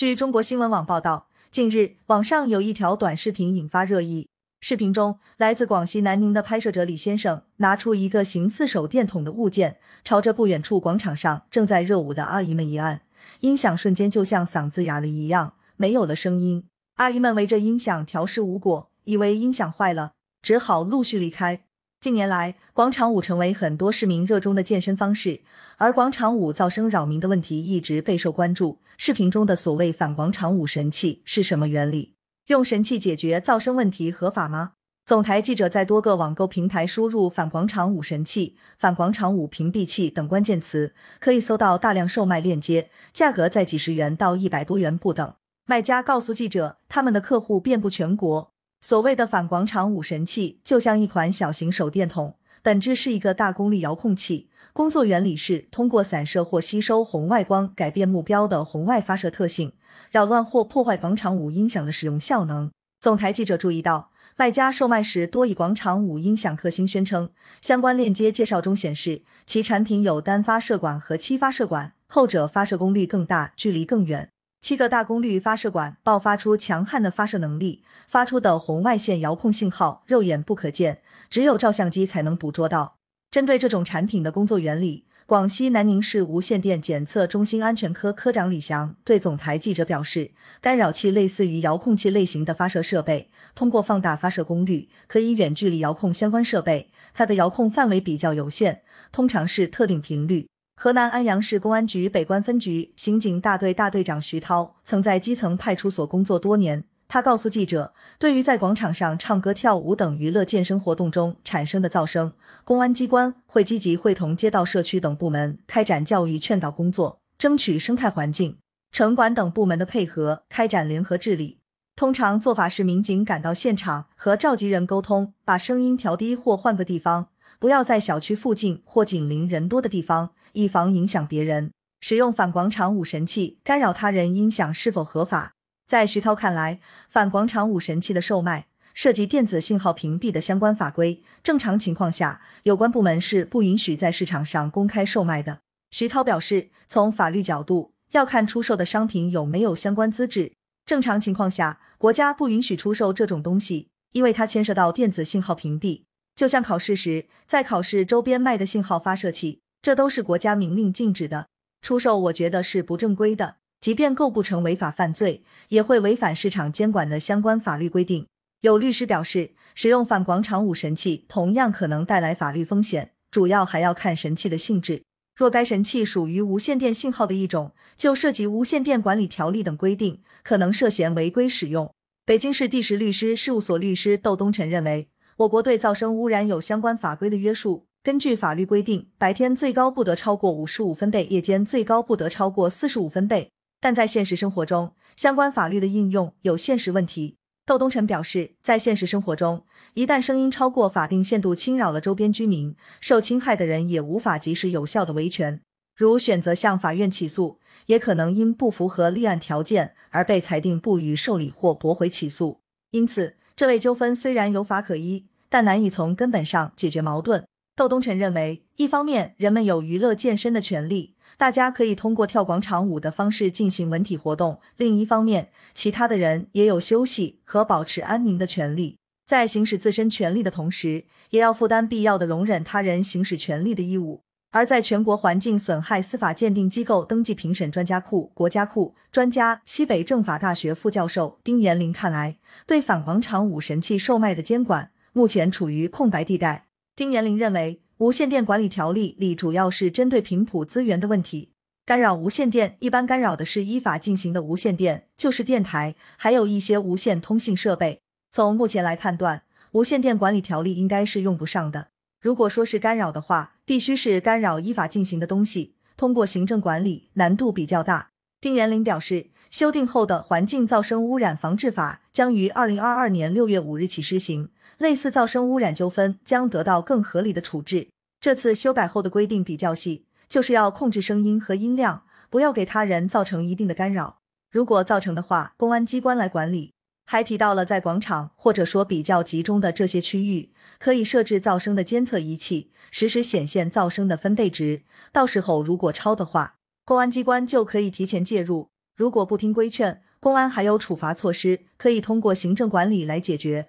据中国新闻网报道，近日网上有一条短视频引发热议。视频中，来自广西南宁的拍摄者李先生拿出一个形似手电筒的物件，朝着不远处广场上正在热舞的阿姨们一按，音响瞬间就像嗓子哑了一样，没有了声音。阿姨们围着音响调试无果，以为音响坏了，只好陆续离开。近年来，广场舞成为很多市民热衷的健身方式，而广场舞噪声扰民的问题一直备受关注。视频中的所谓反广场舞神器是什么原理？用神器解决噪声问题合法吗？总台记者在多个网购平台输入“反广场舞神器”“反广场舞屏蔽器”等关键词，可以搜到大量售卖链接，价格在几十元到一百多元不等。卖家告诉记者，他们的客户遍布全国。所谓的反广场舞神器，就像一款小型手电筒，本质是一个大功率遥控器，工作原理是通过散射或吸收红外光，改变目标的红外发射特性。扰乱或破坏广场舞音响的使用效能。总台记者注意到，卖家售卖时多以广场舞音响克星宣称。相关链接介绍中显示，其产品有单发射管和七发射管，后者发射功率更大，距离更远。七个大功率发射管爆发出强悍的发射能力，发出的红外线遥控信号肉眼不可见，只有照相机才能捕捉到。针对这种产品的工作原理。广西南宁市无线电检测中心安全科科长李翔对总台记者表示，干扰器类似于遥控器类型的发射设备，通过放大发射功率，可以远距离遥控相关设备。它的遥控范围比较有限，通常是特定频率。河南安阳市公安局北关分局刑警大队大队长徐涛曾在基层派出所工作多年。他告诉记者，对于在广场上唱歌跳舞等娱乐健身活动中产生的噪声，公安机关会积极会同街道社区等部门开展教育劝导工作，争取生态环境、城管等部门的配合，开展联合治理。通常做法是，民警赶到现场和召集人沟通，把声音调低或换个地方，不要在小区附近或紧邻人多的地方，以防影响别人。使用反广场舞神器干扰他人音响是否合法？在徐涛看来，反广场舞神器的售卖涉及电子信号屏蔽的相关法规，正常情况下，有关部门是不允许在市场上公开售卖的。徐涛表示，从法律角度，要看出售的商品有没有相关资质。正常情况下，国家不允许出售这种东西，因为它牵涉到电子信号屏蔽，就像考试时在考试周边卖的信号发射器，这都是国家明令禁止的。出售，我觉得是不正规的。即便构不成违法犯罪，也会违反市场监管的相关法律规定。有律师表示，使用反广场舞神器同样可能带来法律风险，主要还要看神器的性质。若该神器属于无线电信号的一种，就涉及无线电管理条例等规定，可能涉嫌违规使用。北京市第十律师事务所律师窦东辰认为，我国对噪声污染有相关法规的约束。根据法律规定，白天最高不得超过五十五分贝，夜间最高不得超过四十五分贝。但在现实生活中，相关法律的应用有现实问题。窦东辰表示，在现实生活中，一旦声音超过法定限度，侵扰了周边居民，受侵害的人也无法及时有效的维权。如选择向法院起诉，也可能因不符合立案条件而被裁定不予受理或驳回起诉。因此，这类纠纷虽然有法可依，但难以从根本上解决矛盾。窦东辰认为，一方面，人们有娱乐健身的权利。大家可以通过跳广场舞的方式进行文体活动。另一方面，其他的人也有休息和保持安宁的权利。在行使自身权利的同时，也要负担必要的容忍他人行使权利的义务。而在全国环境损害司法鉴定机构登记评审专家库国家库专家、西北政法大学副教授丁延林看来，对反广场舞神器售卖的监管目前处于空白地带。丁延林认为。无线电管理条例里主要是针对频谱资源的问题，干扰无线电一般干扰的是依法进行的无线电，就是电台，还有一些无线通信设备。从目前来判断，无线电管理条例应该是用不上的。如果说是干扰的话，必须是干扰依法进行的东西，通过行政管理难度比较大。丁延林表示，修订后的《环境噪声污染防治法》将于二零二二年六月五日起施行。类似噪声污染纠纷将得到更合理的处置。这次修改后的规定比较细，就是要控制声音和音量，不要给他人造成一定的干扰。如果造成的话，公安机关来管理。还提到了在广场或者说比较集中的这些区域，可以设置噪声的监测仪器，实时显现噪声的分贝值。到时候如果超的话，公安机关就可以提前介入。如果不听规劝，公安还有处罚措施，可以通过行政管理来解决。